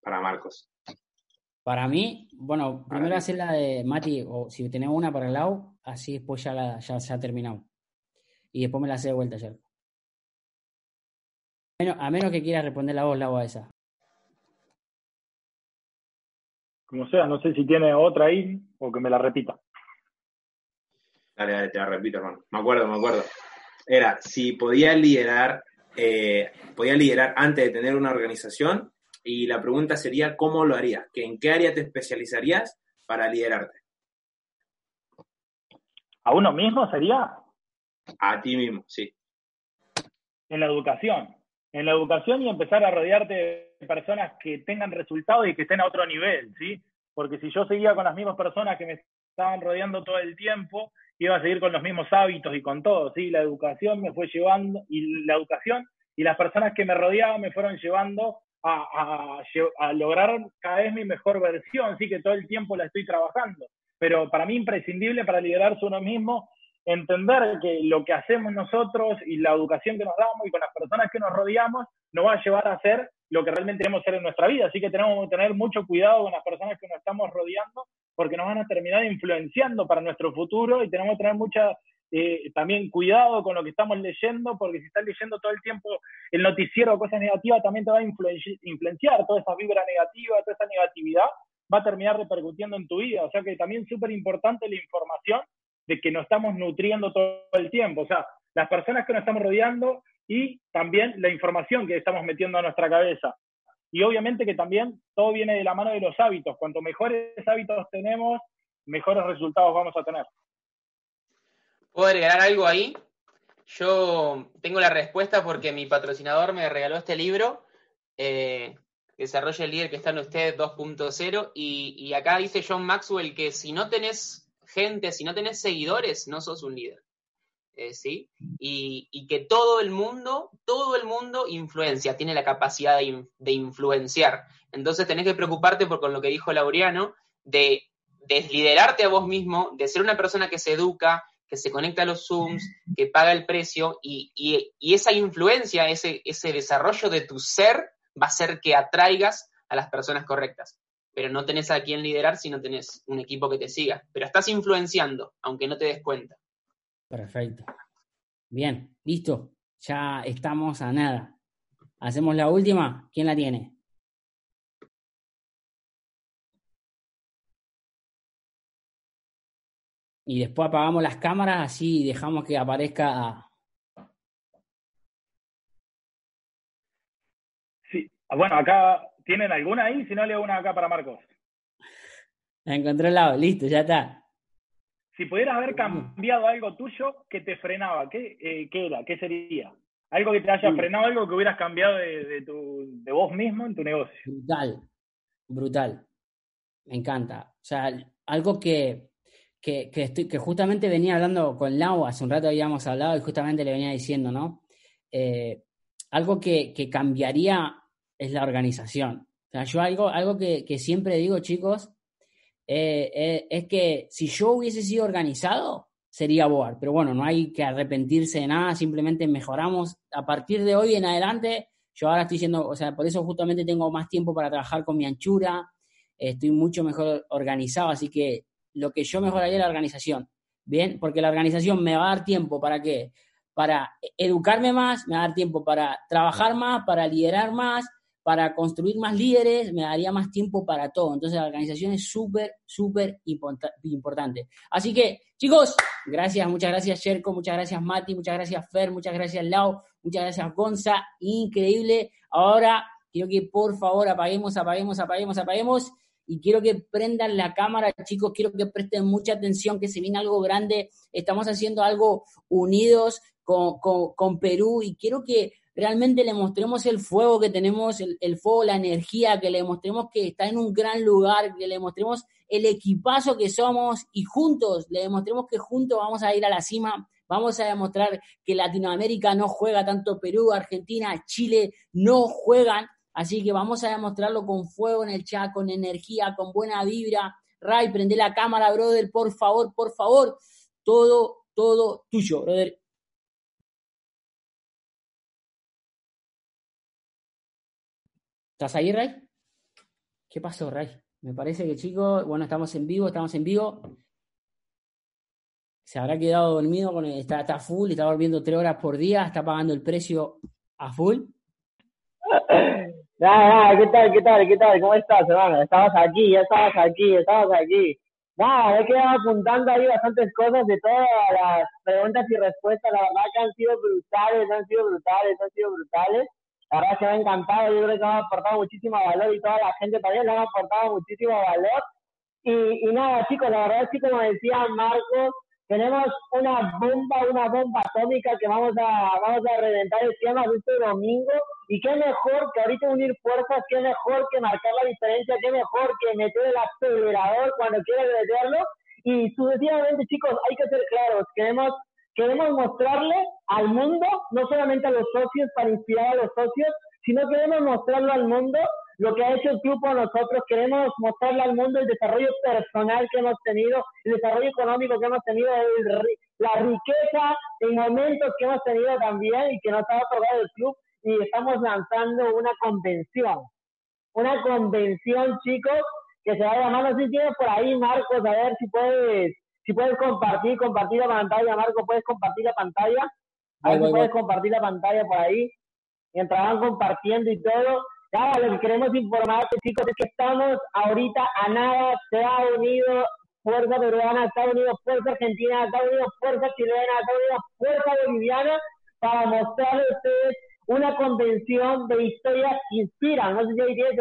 Para Marcos. Para mí, bueno, primero hacer la de Mati, o si tenemos una para el lado, así después ya, la, ya se ha terminado. Y después me la hace de vuelta, ya. A menos que quiera responder la voz, la voz a esa. Como sea, no sé si tiene otra ahí o que me la repita. Dale, te la repito, hermano. Me acuerdo, me acuerdo. Era, si podía liderar, eh, podía liderar antes de tener una organización, y la pregunta sería, ¿cómo lo harías? ¿En qué área te especializarías para liderarte? ¿A uno mismo sería? A ti mismo, sí. En la educación en la educación y empezar a rodearte de personas que tengan resultados y que estén a otro nivel, ¿sí? Porque si yo seguía con las mismas personas que me estaban rodeando todo el tiempo, iba a seguir con los mismos hábitos y con todo, ¿sí? La educación me fue llevando, y la educación y las personas que me rodeaban me fueron llevando a, a, lograr cada vez mi mejor versión, sí que todo el tiempo la estoy trabajando. Pero para mí imprescindible para liderarse uno mismo entender que lo que hacemos nosotros y la educación que nos damos y con las personas que nos rodeamos nos va a llevar a ser lo que realmente queremos ser en nuestra vida. Así que tenemos que tener mucho cuidado con las personas que nos estamos rodeando porque nos van a terminar influenciando para nuestro futuro y tenemos que tener mucha eh, también cuidado con lo que estamos leyendo porque si estás leyendo todo el tiempo el noticiero o cosas negativas también te va a influenciar toda esa vibra negativa, toda esa negatividad va a terminar repercutiendo en tu vida. O sea que también súper importante la información de que nos estamos nutriendo todo el tiempo. O sea, las personas que nos estamos rodeando y también la información que estamos metiendo a nuestra cabeza. Y obviamente que también todo viene de la mano de los hábitos. Cuanto mejores hábitos tenemos, mejores resultados vamos a tener. ¿Puedo agregar algo ahí? Yo tengo la respuesta porque mi patrocinador me regaló este libro, eh, Desarrolla el líder que está en usted 2.0, y, y acá dice John Maxwell que si no tenés gente, si no tenés seguidores, no sos un líder. Eh, ¿Sí? Y, que todo el mundo, todo el mundo influencia, tiene la capacidad de, influenciar. Entonces tenés que preocuparte por con lo que dijo Laureano, de desliderarte a vos mismo, de ser una persona que se educa, que se conecta a los Zooms, que paga el precio, y, y esa influencia, ese, ese desarrollo de tu ser va a hacer que atraigas a las personas correctas pero no tenés a quién liderar si no tenés un equipo que te siga. Pero estás influenciando, aunque no te des cuenta. Perfecto. Bien, listo. Ya estamos a nada. Hacemos la última. ¿Quién la tiene? Y después apagamos las cámaras, así dejamos que aparezca. Sí, bueno, acá ¿Tienen alguna ahí? Si no, leo una acá para Marcos. La encontré al lado, listo, ya está. Si pudieras haber cambiado algo tuyo que te frenaba, ¿qué, eh, ¿qué era? ¿Qué sería? Algo que te haya frenado, algo que hubieras cambiado de, tu, de vos mismo en tu negocio. Brutal, brutal. Me encanta. O sea, algo que, que, estoy, que justamente venía hablando con Lau, hace un rato habíamos hablado y justamente le venía diciendo, ¿no? Eh, algo que, que cambiaría es la organización. O sea, yo algo, algo que, siempre digo, chicos, eh, eh, es que si yo hubiese sido organizado, sería Boar. Pero bueno, no hay que arrepentirse de nada, simplemente mejoramos. A partir de hoy en adelante, yo ahora estoy siendo, o sea, por eso justamente tengo más tiempo para trabajar con mi anchura, estoy mucho mejor organizado, así que lo que yo mejoraría es la organización. Bien, porque la organización me va a dar tiempo para qué? Para educarme más, me va a dar tiempo para trabajar más, para liderar más, para construir más líderes, me daría más tiempo para todo. Entonces la organización es súper, súper importante. Así que, chicos, gracias, muchas gracias Sherko, muchas gracias Mati, muchas gracias Fer, muchas gracias Lau, muchas gracias Gonza, increíble. Ahora quiero que por favor apaguemos, apaguemos, apaguemos, apaguemos. Y quiero que prendan la cámara, chicos, quiero que presten mucha atención, que se viene algo grande. Estamos haciendo algo unidos con, con Perú y quiero que realmente le mostremos el fuego que tenemos, el, fuego, la energía, que le mostremos que está en un gran lugar, que le mostremos el equipazo que somos y juntos, le demostremos que juntos vamos a ir a la cima, vamos a demostrar que Latinoamérica no juega, tanto Perú, Argentina, Chile no juegan, así que vamos a demostrarlo con fuego en el chat, con energía, con buena vibra. Ray, prende la cámara, brother, por favor, por favor. Todo, todo tuyo, brother. ¿Estás ahí, Ray? ¿Qué pasó, Ray? Me parece que, chicos, bueno, estamos en vivo, estamos en vivo. Se habrá quedado dormido, con está, está full, está volviendo tres horas por día, está pagando el precio a full. Nada, ¿qué tal, qué tal, qué tal? ¿Cómo estás, hermano? Estamos aquí, ya estamos aquí, estamos aquí. Nada, he quedado apuntando ahí bastantes cosas de todas las preguntas y respuestas. La verdad que han sido brutales, han sido brutales, han sido brutales. La verdad que me ha encantado, yo creo que me ha aportado muchísimo valor y toda la gente también le ha aportado muchísimo valor. Y, y nada, chicos, la verdad es que como decía Marcos, tenemos una bomba, una bomba atómica que vamos a, vamos a reventar el tema este domingo. Y qué mejor que ahorita unir fuerzas, qué mejor que marcar la diferencia, qué mejor que meter el acelerador cuando quieres meterlo. Y sucesivamente, chicos, hay que ser claros, queremos Queremos mostrarle al mundo, no solamente a los socios para inspirar a los socios, sino queremos mostrarlo al mundo lo que ha hecho el club por nosotros. Queremos mostrarle al mundo el desarrollo personal que hemos tenido, el desarrollo económico que hemos tenido, la riqueza en momentos que hemos tenido también y que nos ha otorgado el club. Y estamos lanzando una convención. Una convención, chicos, que se va a llamar, no sé si tienes por ahí, Marcos, a ver si puedes si puedes compartir, compartir la pantalla, Marco, puedes compartir la pantalla. A ver si puedes compartir la pantalla por ahí. Mientras van compartiendo y todo. Nada, lo que queremos informarte, chicos, es que estamos ahorita a nada. Se ha unido Fuerza Peruana, se ha unido Fuerza Argentina, se ha unido Fuerza Chilena, se ha unido Fuerza Boliviana para mostrarles a ustedes una convención de historias que inspiran. No sé si ahí tienes el